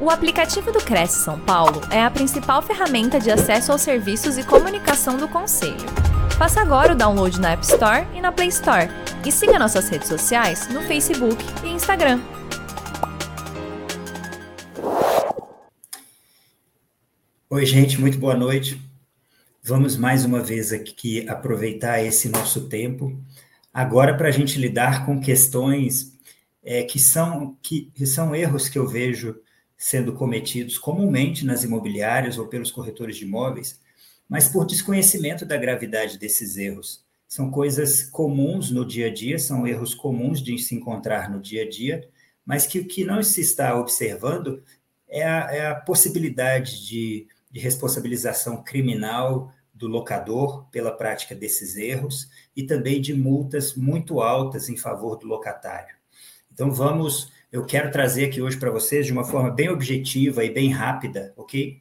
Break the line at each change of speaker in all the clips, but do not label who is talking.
O aplicativo do Cresce São Paulo é a principal ferramenta de acesso aos serviços e comunicação do Conselho. Faça agora o download na App Store e na Play Store. E siga nossas redes sociais no Facebook e Instagram.
Oi, gente, muito boa noite. Vamos mais uma vez aqui aproveitar esse nosso tempo, agora para a gente lidar com questões é, que, são, que, que são erros que eu vejo sendo cometidos comumente nas imobiliárias ou pelos corretores de imóveis, mas por desconhecimento da gravidade desses erros. São coisas comuns no dia a dia, são erros comuns de se encontrar no dia a dia, mas que o que não se está observando é a, é a possibilidade de, de responsabilização criminal do locador pela prática desses erros e também de multas muito altas em favor do locatário. Então, vamos eu quero trazer aqui hoje para vocês, de uma forma bem objetiva e bem rápida, ok?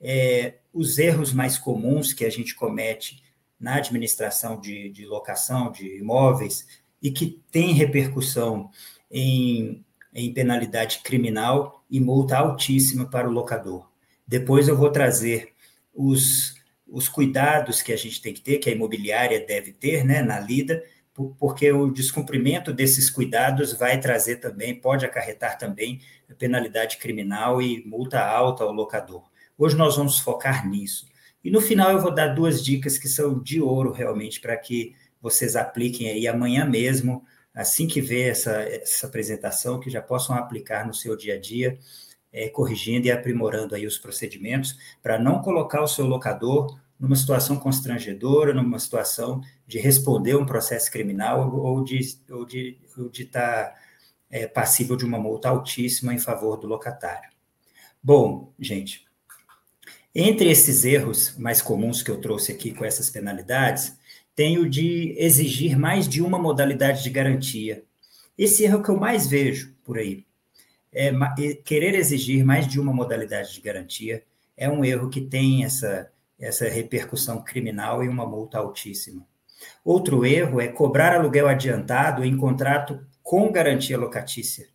É, os erros mais comuns que a gente comete na administração de, de locação de imóveis e que tem repercussão em, em penalidade criminal e multa altíssima para o locador. Depois eu vou trazer os, os cuidados que a gente tem que ter, que a imobiliária deve ter né, na lida, porque o descumprimento desses cuidados vai trazer também, pode acarretar também penalidade criminal e multa alta ao locador. Hoje nós vamos focar nisso. E no final eu vou dar duas dicas que são de ouro realmente para que vocês apliquem aí amanhã mesmo, assim que ver essa, essa apresentação, que já possam aplicar no seu dia a dia, é, corrigindo e aprimorando aí os procedimentos, para não colocar o seu locador numa situação constrangedora, numa situação de responder um processo criminal ou de ou de, ou de estar tá, é, passível de uma multa altíssima em favor do locatário. Bom, gente, entre esses erros mais comuns que eu trouxe aqui com essas penalidades, tem o de exigir mais de uma modalidade de garantia. Esse erro que eu mais vejo por aí. É, querer exigir mais de uma modalidade de garantia é um erro que tem essa essa repercussão criminal e uma multa altíssima. Outro erro é cobrar aluguel adiantado em contrato com garantia locatícia.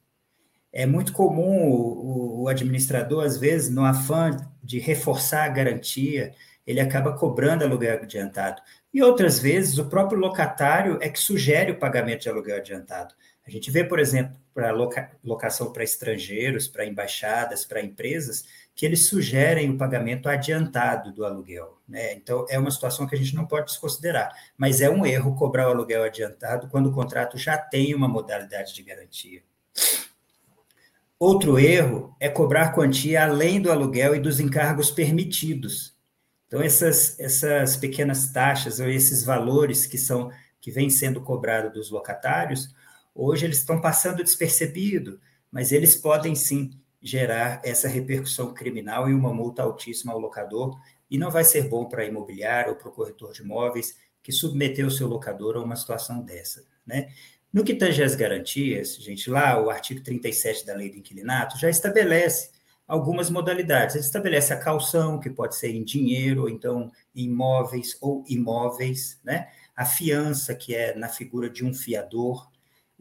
É muito comum o, o, administrador, às vezes, no afã de reforçar a garantia, ele acaba cobrando aluguel adiantado. E outras vezes, o próprio locatário é que sugere o pagamento de aluguel adiantado. A gente vê, por exemplo, para loca, locação para estrangeiros, para embaixadas, para empresas, que eles sugerem o pagamento adiantado do aluguel. Né? Então, é uma situação que a gente não pode desconsiderar, mas é um erro cobrar o aluguel adiantado quando o contrato já tem uma modalidade de garantia. Outro erro é cobrar quantia além do aluguel e dos encargos permitidos. Então, essas, essas pequenas taxas ou esses valores que são que vêm sendo cobrados dos locatários, hoje eles estão passando despercebido, mas eles podem sim gerar essa repercussão criminal e uma multa altíssima ao locador, e não vai ser bom para a imobiliária ou para o corretor de imóveis que submeteu o seu locador a uma situação dessa. Né? No que tange às garantias, gente, lá o artigo 37 da lei do inquilinato já estabelece algumas modalidades. Ele estabelece a calção, que pode ser em dinheiro, ou então imóveis ou imóveis, né? a fiança, que é na figura de um fiador,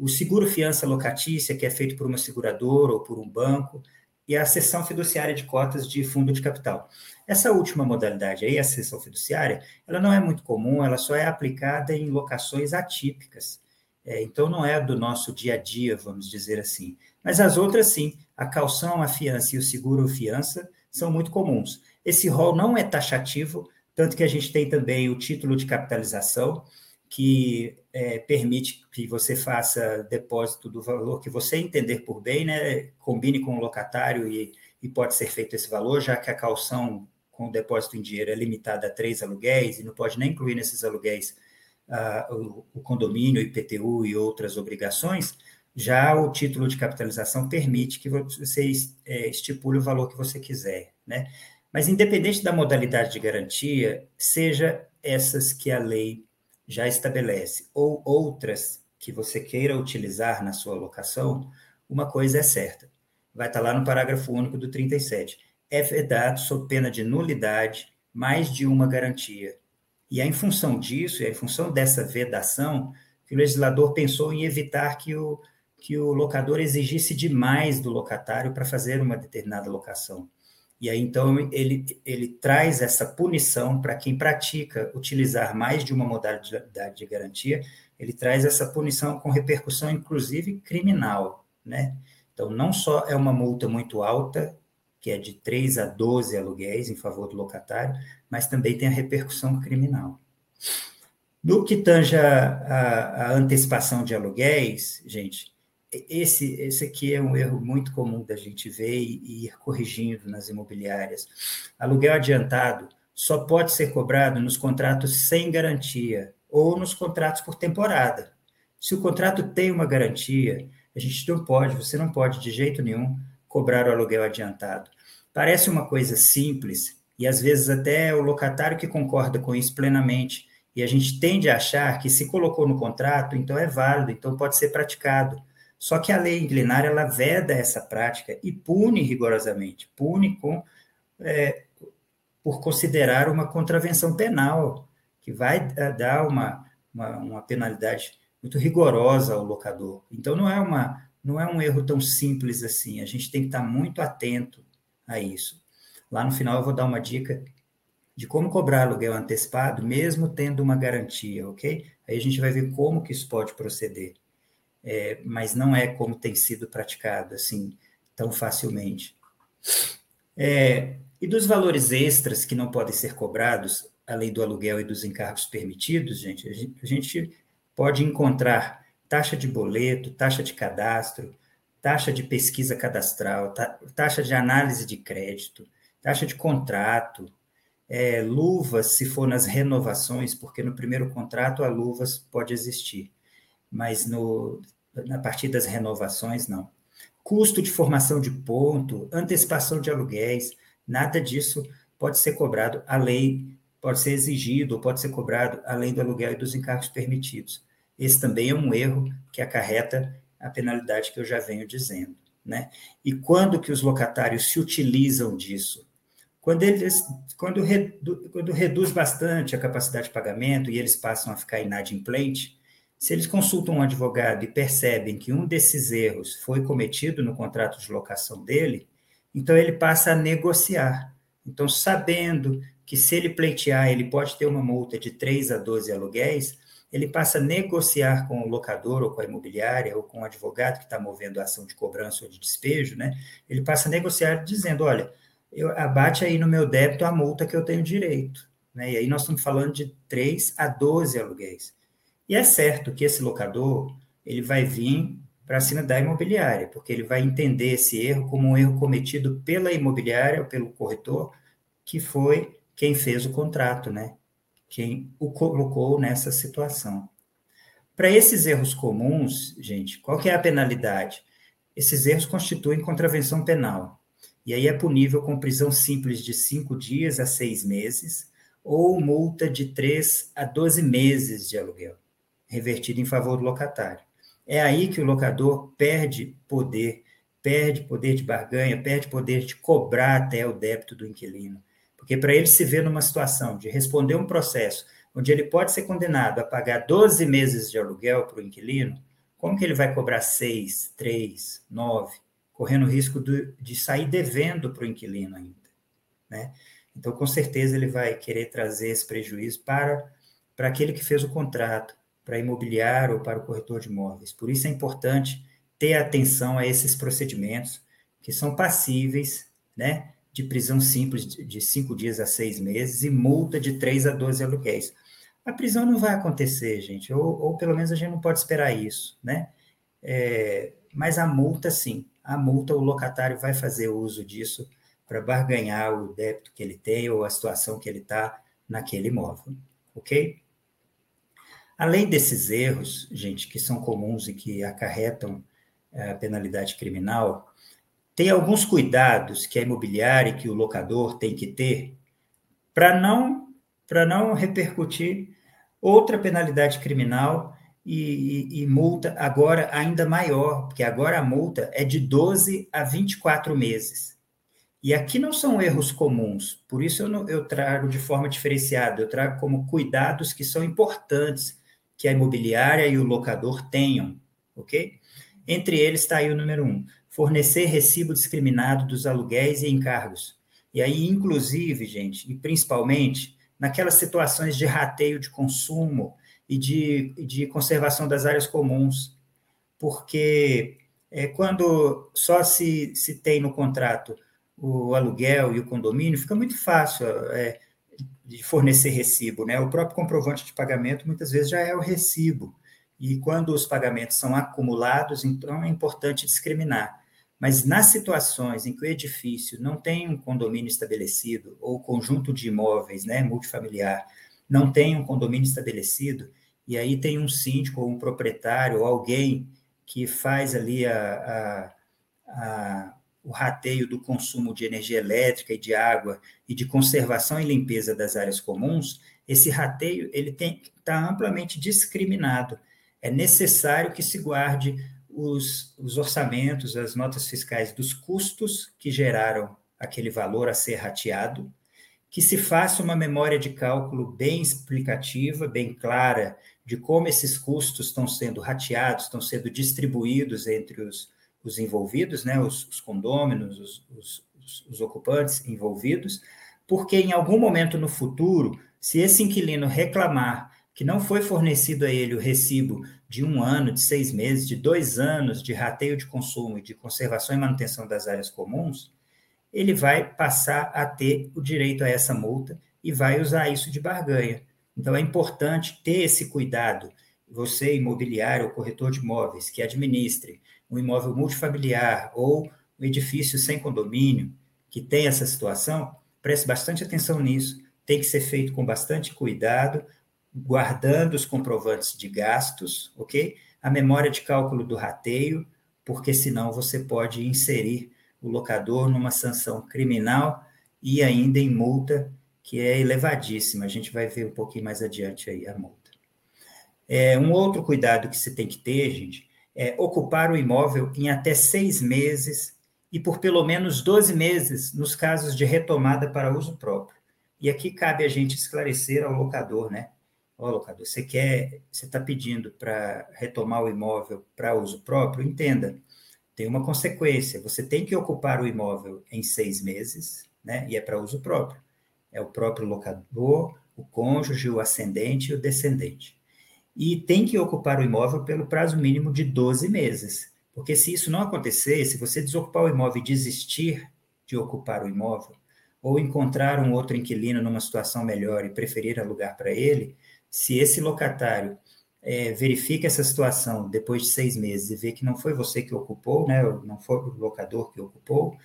o seguro fiança locatícia, que é feito por uma seguradora ou por um banco, e a cessão fiduciária de cotas de fundo de capital. Essa última modalidade aí, a cessão fiduciária, ela não é muito comum, ela só é aplicada em locações atípicas. É, então, não é do nosso dia a dia, vamos dizer assim. Mas as outras, sim. A calção, a fiança e o seguro fiança são muito comuns. Esse rol não é taxativo, tanto que a gente tem também o título de capitalização, que é, permite que você faça depósito do valor que você entender por bem, né? Combine com o locatário e, e pode ser feito esse valor, já que a calção com o depósito em dinheiro é limitada a três aluguéis e não pode nem incluir nesses aluguéis uh, o, o condomínio, IPTU e outras obrigações. Já o título de capitalização permite que você é, estipule o valor que você quiser, né? Mas independente da modalidade de garantia, seja essas que a lei já estabelece, ou outras que você queira utilizar na sua locação, uma coisa é certa. Vai estar lá no parágrafo único do 37. É vedado, sob pena de nulidade, mais de uma garantia. E é em função disso, é em função dessa vedação, que o legislador pensou em evitar que o, que o locador exigisse demais do locatário para fazer uma determinada locação. E aí, então, ele, ele traz essa punição para quem pratica utilizar mais de uma modalidade de garantia, ele traz essa punição com repercussão, inclusive, criminal, né? Então, não só é uma multa muito alta, que é de 3 a 12 aluguéis em favor do locatário, mas também tem a repercussão criminal. No que tange a, a, a antecipação de aluguéis, gente, esse, esse aqui é um erro muito comum da gente ver e, ir corrigindo nas imobiliárias. Aluguel adiantado só pode ser cobrado nos contratos sem garantia ou nos contratos por temporada. Se o contrato tem uma garantia, a gente não pode, você não pode de jeito nenhum cobrar o aluguel adiantado. Parece uma coisa simples e às vezes até o locatário que concorda com isso plenamente. E a gente tende a achar que se colocou no contrato, então é válido, então pode ser praticado. Só que a lei inclinar ela veda essa prática e pune rigorosamente, pune com é, por considerar uma contravenção penal, que vai dar uma, uma, uma, penalidade muito rigorosa ao locador. Então não é uma não é um erro tão simples assim. A gente tem que estar muito atento a isso. Lá no final eu vou dar uma dica de como cobrar aluguel antecipado, mesmo tendo uma garantia, ok? Aí a gente vai ver como que isso pode proceder é, mas não é como tem sido praticado assim tão facilmente. É, e dos valores extras que não podem ser cobrados, além do aluguel e dos encargos permitidos, gente, a gente, pode encontrar taxa de boleto, taxa de cadastro, taxa de pesquisa cadastral, taxa de análise de crédito, taxa de contrato, é, luvas, se for nas renovações, porque no primeiro contrato a luvas pode existir mas no, na partir das renovações, não. Custo de formação de ponto, antecipação de aluguéis, nada disso pode ser cobrado, a lei pode ser exigido ou pode ser cobrado além do aluguel e dos encargos permitidos. Esse também é um erro que acarreta a penalidade que eu já venho dizendo. Né? E quando que os locatários se utilizam disso? Quando eles, quando, redu, quando reduz bastante a capacidade de pagamento e eles passam a ficar inadimplente, se eles consultam um advogado e percebem que um desses erros foi cometido no contrato de locação dele, então ele passa a negociar. Então, sabendo que se ele pleitear, ele pode ter uma multa de 3 a 12 aluguéis, ele passa a negociar com o locador ou com a imobiliária ou com o advogado que está movendo a ação de cobrança ou de despejo, né? Ele passa a negociar dizendo, olha, eu, abate aí no meu débito a multa que eu tenho direito. Né? E aí nós estamos falando de 3 a 12 aluguéis. E é certo que esse locador ele vai vir para cima da imobiliária, porque ele vai entender esse erro como um erro cometido pela imobiliária ou pelo corretor, que foi quem fez o contrato, né? Quem o colocou nessa situação. Para esses erros comuns, gente, qual que é a penalidade? Esses erros constituem contravenção penal. E aí é punível com prisão simples de cinco dias a seis meses ou multa de três a doze meses de aluguel revertido em favor do locatário. É aí que o locador perde poder, perde poder de barganha, perde poder de cobrar até o débito do inquilino. Porque para ele se ver numa situação de responder um processo onde ele pode ser condenado a pagar 12 meses de aluguel para o inquilino, como que ele vai cobrar 6, 3, 9, correndo o risco de, de sair devendo para o inquilino ainda? Né? Então, com certeza, ele vai querer trazer esse prejuízo para, para aquele que fez o contrato, para imobiliário ou para o corretor de imóveis. Por isso é importante ter atenção a esses procedimentos que são passíveis né, de prisão simples de cinco dias a seis meses e multa de três a 12 aluguéis. A prisão não vai acontecer, gente, ou, ou pelo menos a gente não pode esperar isso, né? É, mas a multa, sim, a multa, o locatário vai fazer uso disso para barganhar o débito que ele tem ou a situação que ele está naquele imóvel, ok? Além desses erros, gente, que são comuns e que acarretam a penalidade criminal, tem alguns cuidados que a imobiliária e que o locador tem que ter para não para não repercutir outra penalidade criminal e, e, e, multa agora ainda maior, porque agora a multa é de 12 a 24 meses. E aqui não são erros comuns, por isso eu, não, eu trago de forma diferenciada, eu trago como cuidados que são importantes que a imobiliária e o locador tenham, ok? Entre eles está aí o número um: fornecer recibo discriminado dos aluguéis e encargos. E aí, inclusive, gente, e principalmente, naquelas situações de rateio de consumo e de, de conservação das áreas comuns, porque é, quando só se, se tem no contrato o aluguel e o condomínio, fica muito fácil é, de fornecer recibo, né? O próprio comprovante de pagamento muitas vezes já é o recibo. E quando os pagamentos são acumulados, então é importante discriminar. Mas nas situações em que o edifício não tem um condomínio estabelecido, ou conjunto de imóveis, né, multifamiliar, não tem um condomínio estabelecido, e aí tem um síndico ou um proprietário ou alguém que faz ali a, a, a, o rateio do consumo de energia elétrica e de água e de conservação e limpeza das áreas comuns, esse rateio ele tem está amplamente discriminado. É necessário que se guarde os, os orçamentos, as notas fiscais dos custos que geraram aquele valor a ser rateado, que se faça uma memória de cálculo bem explicativa, bem clara, de como esses custos estão sendo rateados, estão sendo distribuídos entre os, os envolvidos, né, os, os condôminos, os, os, os ocupantes envolvidos, porque em algum momento no futuro, se esse inquilino reclamar que não foi fornecido a ele o recibo de um ano, de seis meses, de dois anos de rateio de consumo e de conservação e manutenção das áreas comuns, ele vai passar a ter o direito a essa multa e vai usar isso de barganha. Então, é importante ter esse cuidado. Você, imobiliário ou corretor de imóveis, que administre um imóvel multifamiliar ou um edifício sem condomínio, que tem essa situação, preste bastante atenção nisso. Tem que ser feito com bastante cuidado, guardando os comprovantes de gastos, ok? A memória de cálculo do rateio, porque senão você pode inserir o locador numa sanção criminal e ainda em multa, que é elevadíssima. A gente vai ver um pouquinho mais adiante aí a multa. É, um outro cuidado que você tem que ter, gente, é ocupar o imóvel em até seis meses e por pelo menos 12 meses nos casos de retomada para uso próprio. E aqui cabe a gente esclarecer ao locador, né? Ó, oh, locador, você quer, você está pedindo para retomar o imóvel para uso próprio? Entenda, tem uma consequência. Você tem que ocupar o imóvel em seis meses, né? E é para uso próprio. É o próprio locador, o cônjuge, o ascendente e o descendente. E tem que ocupar o imóvel pelo prazo mínimo de 12 meses. Porque se isso não acontecer, se você desocupar o imóvel e desistir de ocupar o imóvel, ou encontrar um outro inquilino numa situação melhor e preferir alugar para ele, se esse locatário é, verifica essa situação depois de seis meses e vê que não foi você que ocupou, né, não foi o locador que ocupou,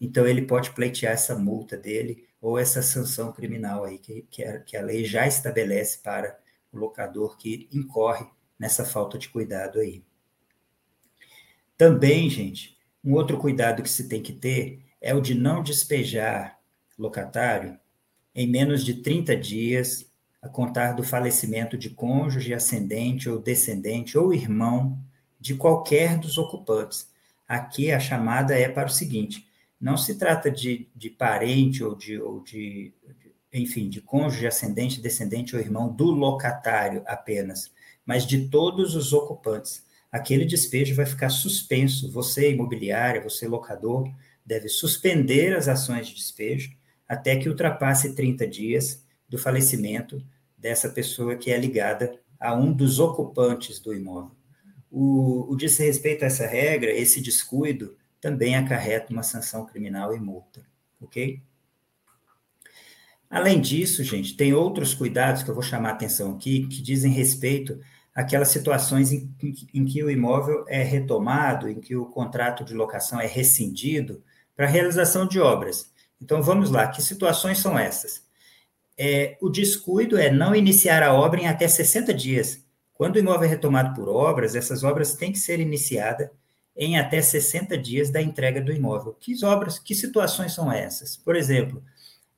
então ele pode pleitear essa multa dele ou essa sanção criminal aí que, que, a, que a lei já estabelece para o locador que incorre nessa falta de cuidado aí. Também, gente, um outro cuidado que se tem que ter é o de não despejar locatário em menos de 30 dias a contar do falecimento de cônjuge, ascendente ou descendente ou irmão de qualquer dos ocupantes. Aqui a chamada é para o seguinte: não se trata de, de parente ou de, ou de, enfim, de cônjuge, ascendente, descendente ou irmão do locatário apenas, mas de todos os ocupantes. Aquele despejo vai ficar suspenso. Você, imobiliária, você, locador, deve suspender as ações de despejo até que ultrapasse 30 dias do falecimento dessa pessoa que é ligada a um dos ocupantes do imóvel. O, o disse respeito a essa regra, esse descuido também acarreta uma sanção criminal e multa, ok? Além disso, gente, tem outros cuidados que eu vou chamar a atenção aqui, que dizem respeito àquelas situações em, em, em que o imóvel é retomado, em que o contrato de locação é rescindido para realização de obras. Então, vamos lá, que situações são essas? É, o descuido é não iniciar a obra em até 60 dias. Quando o imóvel é retomado por obras, essas obras têm que ser iniciadas em até 60 dias da entrega do imóvel. Que obras, que situações são essas? Por exemplo,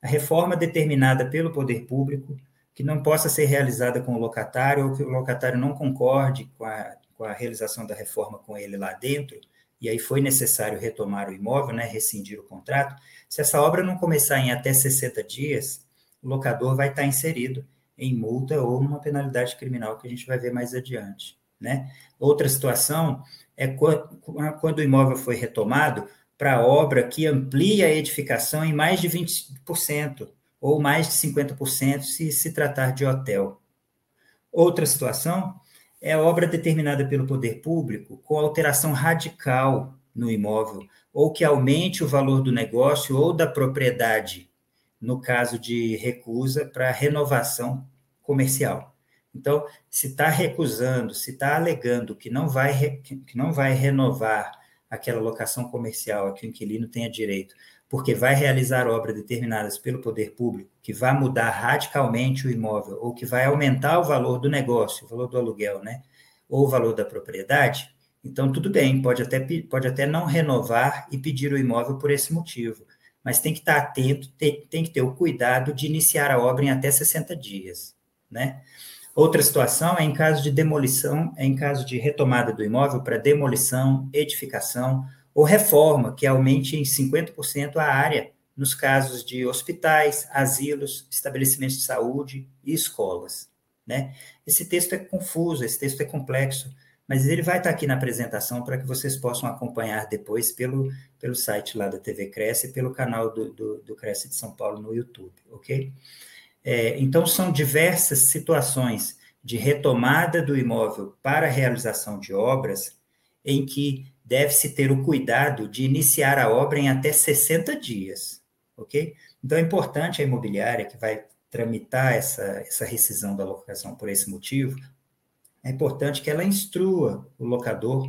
a reforma determinada pelo poder público, que não possa ser realizada com o locatário, ou que o locatário não concorde com a, com a realização da reforma com ele lá dentro, e aí foi necessário retomar o imóvel, né, rescindir o contrato, se essa obra não começar em até 60 dias, o locador vai estar inserido em multa ou numa penalidade criminal que a gente vai ver mais adiante. Né? Outra situação é quando o imóvel foi retomado para obra que amplia a edificação em mais de 20%, ou mais de 50% se se tratar de hotel. Outra situação é a obra determinada pelo poder público com alteração radical no imóvel, ou que aumente o valor do negócio ou da propriedade, no caso de recusa para renovação comercial. Então, se está recusando, se está alegando que não vai que não vai renovar aquela locação comercial a que o inquilino tenha direito, porque vai realizar obras determinadas pelo poder público, que vai mudar radicalmente o imóvel, ou que vai aumentar o valor do negócio, o valor do aluguel, né? Ou o valor da propriedade, então tudo bem, pode até, pode até não renovar e pedir o imóvel por esse motivo, mas tem que estar atento, tem, tem que ter o cuidado de iniciar a obra em até 60 dias, né? Outra situação é em caso de demolição, é em caso de retomada do imóvel para demolição, edificação ou reforma, que aumente em 50% a área nos casos de hospitais, asilos, estabelecimentos de saúde e escolas. Né? Esse texto é confuso, esse texto é complexo, mas ele vai estar aqui na apresentação para que vocês possam acompanhar depois pelo, pelo site lá da TV Cresce e pelo canal do, do, do Cresce de São Paulo no YouTube, ok? É, então, são diversas situações de retomada do imóvel para a realização de obras em que deve-se ter o cuidado de iniciar a obra em até 60 dias, ok? Então, é importante a imobiliária que vai tramitar essa, essa rescisão da locação por esse motivo, é importante que ela instrua o locador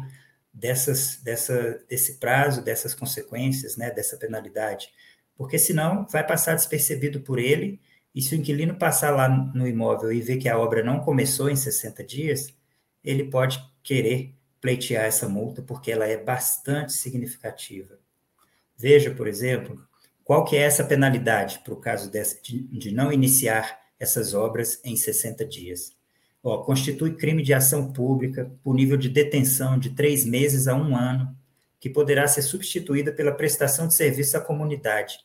dessas, dessa, desse prazo, dessas consequências, né, dessa penalidade, porque senão vai passar despercebido por ele e se o inquilino passar lá no imóvel e ver que a obra não começou em 60 dias, ele pode querer pleitear essa multa, porque ela é bastante significativa. Veja, por exemplo, qual que é essa penalidade para o caso dessa, de, de, não iniciar essas obras em 60 dias. Ó, constitui crime de ação pública, punível de detenção de três meses a um ano, que poderá ser substituída pela prestação de serviço à comunidade.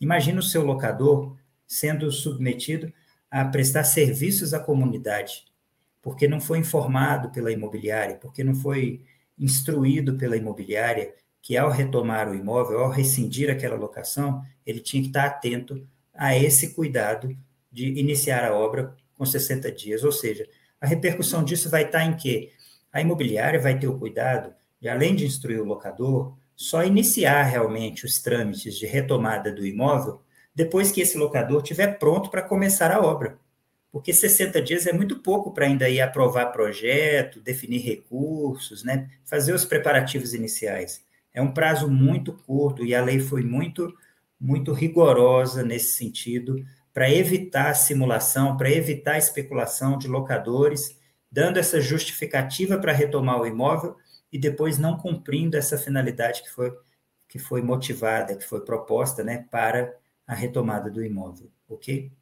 Imagina o seu locador sendo submetido a prestar serviços à comunidade, porque não foi informado pela imobiliária, porque não foi instruído pela imobiliária que ao retomar o imóvel, ao rescindir aquela locação, ele tinha que estar atento a esse cuidado de iniciar a obra com 60 dias. Ou seja, a repercussão disso vai estar em que a imobiliária vai ter o cuidado de, além de instruir o locador, só iniciar realmente os trâmites de retomada do imóvel depois que esse locador estiver pronto para começar a obra. Porque 60 dias é muito pouco para ainda ir aprovar projeto, definir recursos, né? fazer os preparativos iniciais. É um prazo muito curto e a lei foi muito, muito rigorosa nesse sentido, para evitar a simulação, para evitar a especulação de locadores, dando essa justificativa para retomar o imóvel e depois não cumprindo essa finalidade que foi, que foi motivada, que foi proposta né, para a retomada do imóvel, ok?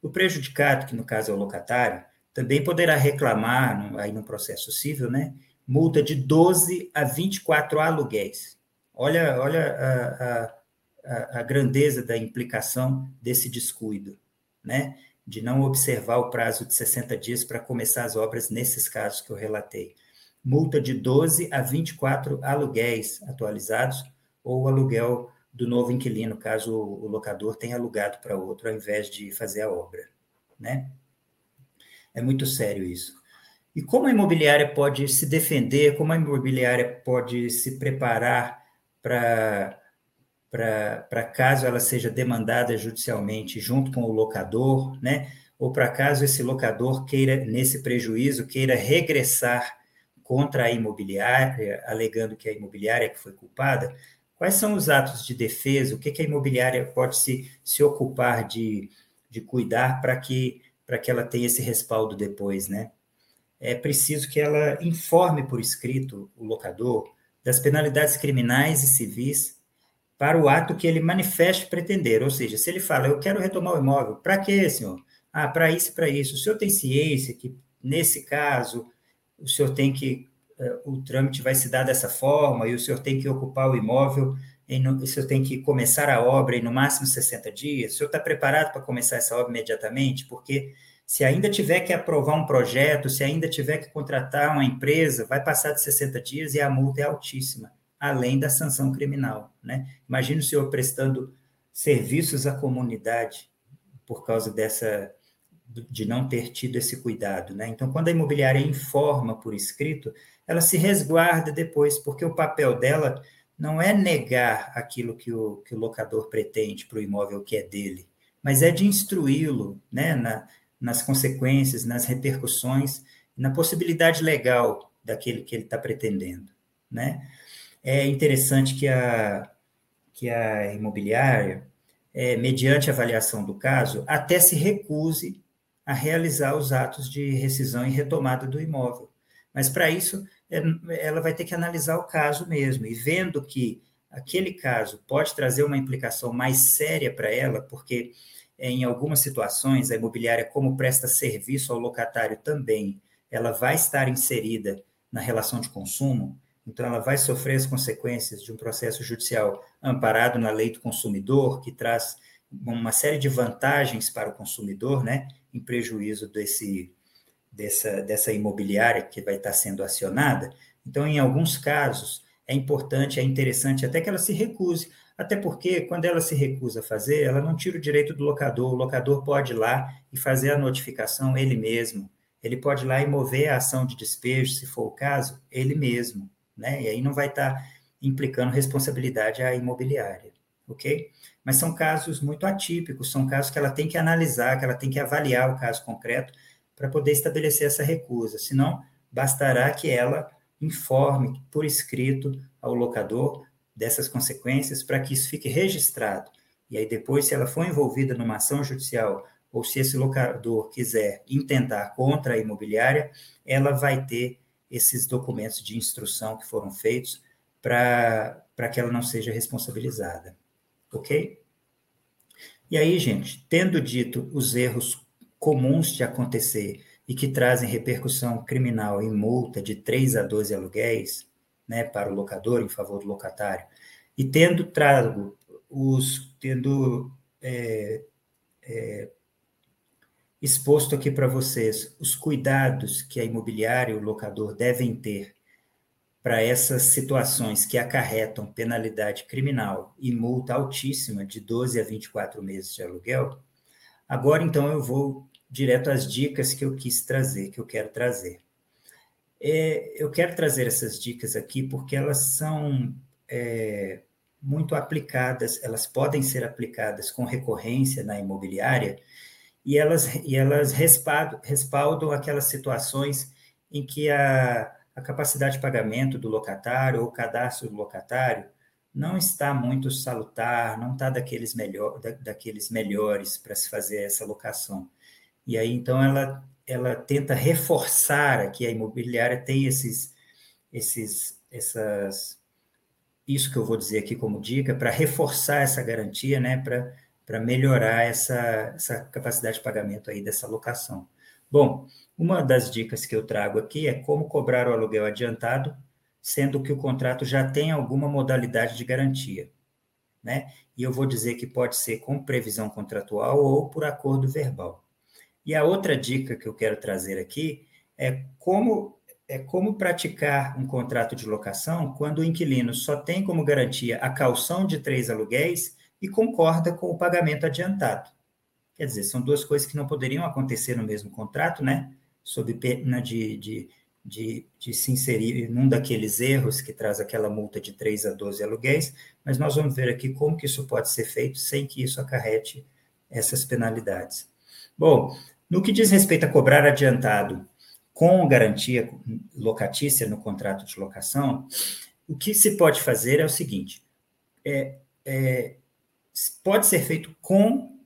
O prejudicado, que no caso é o locatário, também poderá reclamar, aí no processo civil, né, multa de 12 a 24 aluguéis. Olha, olha a, a, a grandeza da implicação desse descuido, né, de não observar o prazo de 60 dias para começar as obras nesses casos que eu relatei. Multa de 12 a 24 aluguéis atualizados ou aluguel do novo inquilino, caso o locador tenha alugado para outro ao invés de fazer a obra, né? É muito sério isso. E como a imobiliária pode se defender, como a imobiliária pode se preparar para caso ela seja demandada judicialmente junto com o locador, né? Ou para caso esse locador queira, nesse prejuízo, queira regressar contra a imobiliária, alegando que a imobiliária que foi culpada, Quais são os atos de defesa? O que, que a imobiliária pode se, se ocupar de, de cuidar para que, que ela tenha esse respaldo depois, né? É preciso que ela informe por escrito o locador das penalidades criminais e civis para o ato que ele manifeste pretender. Ou seja, se ele fala, eu quero retomar o imóvel, para quê, senhor? Ah, para isso e para isso. O senhor tem ciência que, nesse caso, o senhor tem que o trâmite vai se dar dessa forma e o senhor tem que ocupar o imóvel, e o senhor tem que começar a obra em no máximo 60 dias, o senhor está preparado para começar essa obra imediatamente? Porque Se ainda tiver que aprovar um projeto, se ainda tiver que contratar uma empresa, vai passar de 60 dias e a multa é altíssima, além da sanção criminal. Né? Imagina o senhor prestando serviços à comunidade por causa dessa de não ter tido esse cuidado, né? Então, quando a imobiliária informa por escrito, ela se resguarda depois, porque o papel dela não é negar aquilo que o, que o locador pretende para o imóvel que é dele, mas é de instruí-lo, né, na, nas consequências, nas repercussões, na possibilidade legal daquele que ele está pretendendo, né? É interessante que a, que a imobiliária, é, mediante avaliação do caso, até se recuse a realizar os atos de rescisão e retomada do imóvel. Mas para isso, ela vai ter que analisar o caso mesmo, e vendo que aquele caso pode trazer uma implicação mais séria para ela, porque em algumas situações, a imobiliária, como presta serviço ao locatário também, ela vai estar inserida na relação de consumo, então ela vai sofrer as consequências de um processo judicial amparado na lei do consumidor, que traz uma série de vantagens para o consumidor, né, em prejuízo desse, dessa, dessa imobiliária que vai estar sendo acionada. Então, em alguns casos, é importante, é interessante até que ela se recuse até porque, quando ela se recusa a fazer, ela não tira o direito do locador. O locador pode ir lá e fazer a notificação ele mesmo. Ele pode ir lá e mover a ação de despejo, se for o caso, ele mesmo. Né? E aí não vai estar implicando responsabilidade à imobiliária. Ok? Mas são casos muito atípicos, são casos que ela tem que analisar, que ela tem que avaliar o caso concreto para poder estabelecer essa recusa. Senão, bastará que ela informe por escrito ao locador dessas consequências para que isso fique registrado. E aí depois, se ela for envolvida numa ação judicial ou se esse locador quiser intentar contra a imobiliária, ela vai ter esses documentos de instrução que foram feitos para que ela não seja responsabilizada. Ok? E aí, gente, tendo dito os erros comuns de acontecer e que trazem repercussão criminal em multa de 3 a 12 aluguéis, né, para o locador em favor do locatário, e tendo trago os, tendo é, é, exposto aqui para vocês os cuidados que a imobiliária e o locador devem ter para essas situações que acarretam penalidade criminal e multa altíssima de 12 a 24 meses de aluguel, agora então eu vou direto às dicas que eu quis trazer, que eu quero trazer. É, eu quero trazer essas dicas aqui porque elas são é, muito aplicadas, elas podem ser aplicadas com recorrência na imobiliária e elas, e elas respaldam, respaldam aquelas situações em que a, a capacidade de pagamento do locatário ou o cadastro do locatário não está muito salutar, não está daqueles, melhor, da, daqueles melhores para se fazer essa locação. E aí, então, ela ela tenta reforçar aqui, a imobiliária tem esses, esses, essas, isso que eu vou dizer aqui como dica, para reforçar essa garantia, né, para, para melhorar essa, essa capacidade de pagamento aí dessa locação. Bom, uma das dicas que eu trago aqui é como cobrar o aluguel adiantado, sendo que o contrato já tem alguma modalidade de garantia, né? E eu vou dizer que pode ser com previsão contratual ou por acordo verbal. E a outra dica que eu quero trazer aqui é como é como praticar um contrato de locação quando o inquilino só tem como garantia a calção de três aluguéis e concorda com o pagamento adiantado. Quer dizer, são duas coisas que não poderiam acontecer no mesmo contrato, né? Sob pena de, de, de, de se inserir num daqueles erros que traz aquela multa de 3 a 12 aluguéis, mas nós vamos ver aqui como que isso pode ser feito sem que isso acarrete essas penalidades. Bom, no que diz respeito a cobrar adiantado com garantia locatícia no contrato de locação, o que se pode fazer é o seguinte: é, é, pode ser feito com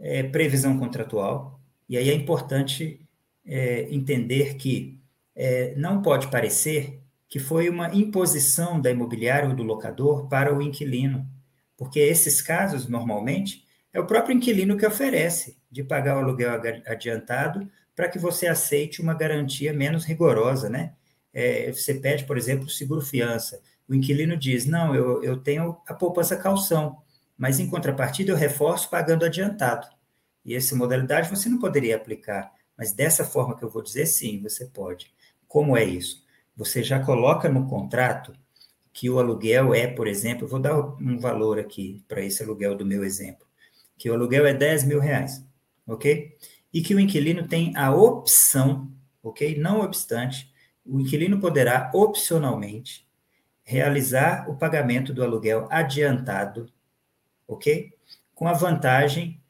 é, previsão contratual, e aí é importante é, entender que é, não pode parecer que foi uma imposição da imobiliária ou do locador para o inquilino, porque esses casos, normalmente, é o próprio inquilino que oferece de pagar o aluguel adiantado para que você aceite uma garantia menos rigorosa, né? É, você pede, por exemplo, seguro-fiança. O inquilino diz: não, eu, eu tenho a poupança calção, mas em contrapartida eu reforço pagando adiantado. E essa modalidade você não poderia aplicar Mas dessa forma que eu vou dizer, sim, você pode. Como é isso? Você já coloca no contrato que o aluguel é, por exemplo, vou dar um valor aqui para esse aluguel do meu exemplo, que o aluguel é 10 mil reais, ok? E que o inquilino tem a opção, ok? Não obstante, o inquilino poderá opcionalmente realizar o pagamento do aluguel adiantado, ok? Com a vantagem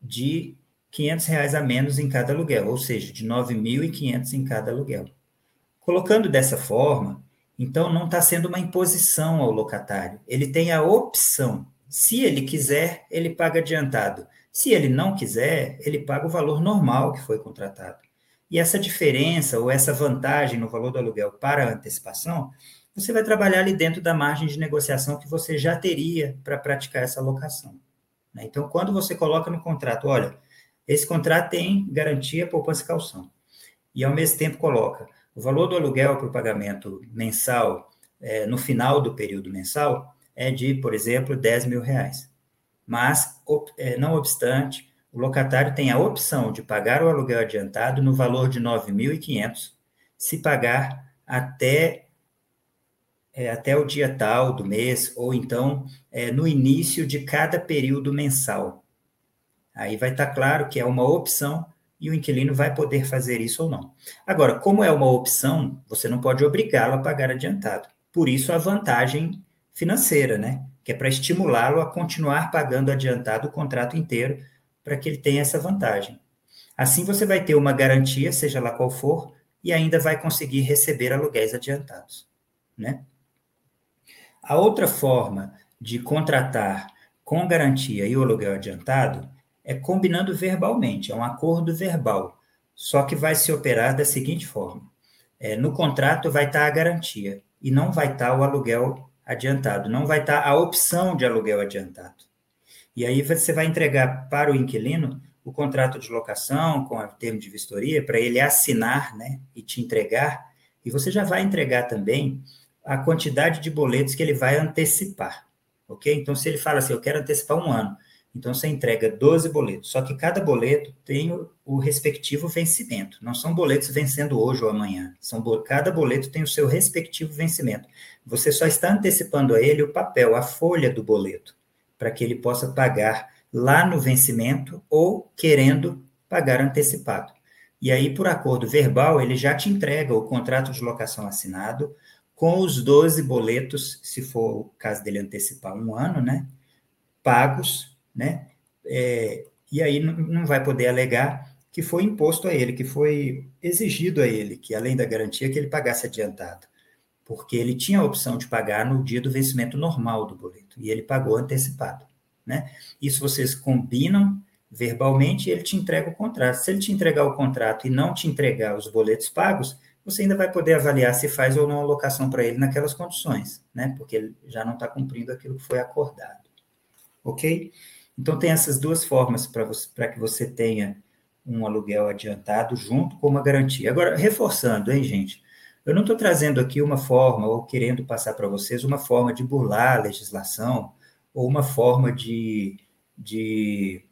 de 500 reais a menos em cada aluguel, ou seja, de 9.500 em cada aluguel. Colocando dessa forma, então não está sendo uma imposição ao locatário. Ele tem a opção. Se ele quiser, ele paga adiantado. Se ele não quiser, ele paga o valor normal que foi contratado. E essa diferença ou essa vantagem no valor do aluguel para a antecipação, você vai trabalhar ali dentro da margem de negociação que você já teria para praticar essa locação. Né? Então, quando você coloca no contrato, olha, esse contrato tem garantia, poupança e calção, e ao mesmo tempo coloca o valor do aluguel para o pagamento mensal é, no final do período mensal é de, por exemplo, 10 mil reais. Mas, é, não obstante, o locatário tem a opção de pagar o aluguel adiantado no valor de 9.500, se pagar até é, até o dia tal do mês, ou então é, no início de cada período mensal. Aí vai estar tá claro que é uma opção e o inquilino vai poder fazer isso ou não. Agora, como é uma opção, você não pode obrigá-lo a pagar adiantado. Por isso a vantagem financeira, né? Que é para estimulá-lo a continuar pagando adiantado o contrato inteiro, para que ele tenha essa vantagem. Assim você vai ter uma garantia, seja lá qual for, e ainda vai conseguir receber aluguéis adiantados, né? A outra forma de contratar com garantia e o aluguel adiantado é combinando verbalmente, é um acordo verbal, só que vai se operar da seguinte forma: é, no contrato vai estar a garantia e não vai estar o aluguel adiantado, não vai estar a opção de aluguel adiantado. E aí você vai entregar para o inquilino o contrato de locação com o termo de vistoria para ele assinar, né, e te entregar, e você já vai entregar também a quantidade de boletos que ele vai antecipar, ok? Então, se ele fala assim, eu quero antecipar um ano, então você entrega 12 boletos, só que cada boleto tem o, o respectivo vencimento. Não são boletos vencendo hoje ou amanhã. São cada boleto tem o seu respectivo vencimento. Você só está antecipando a ele o papel, a folha do boleto, para que ele possa pagar lá no vencimento ou querendo pagar antecipado. E aí, por acordo verbal, ele já te entrega o contrato de locação assinado, com os 12 boletos, se for o caso dele antecipar um ano, né? Pagos, né? É, e aí não vai poder alegar que foi imposto a ele, que foi exigido a ele, que além da garantia, que ele pagasse adiantado. Porque ele tinha a opção de pagar no dia do vencimento normal do boleto, e ele pagou antecipado, né? Isso vocês combinam verbalmente e ele te entrega o contrato. Se ele te entregar o contrato e não te entregar os boletos pagos, você ainda vai poder avaliar se faz ou não alocação para ele naquelas condições, né? Porque ele já não está cumprindo aquilo que foi acordado. Ok? Então, tem essas duas formas para que você tenha um aluguel adiantado junto com uma garantia. Agora, reforçando, hein, gente? Eu não estou trazendo aqui uma forma, ou querendo passar para vocês, uma forma de burlar a legislação, ou uma forma de, de,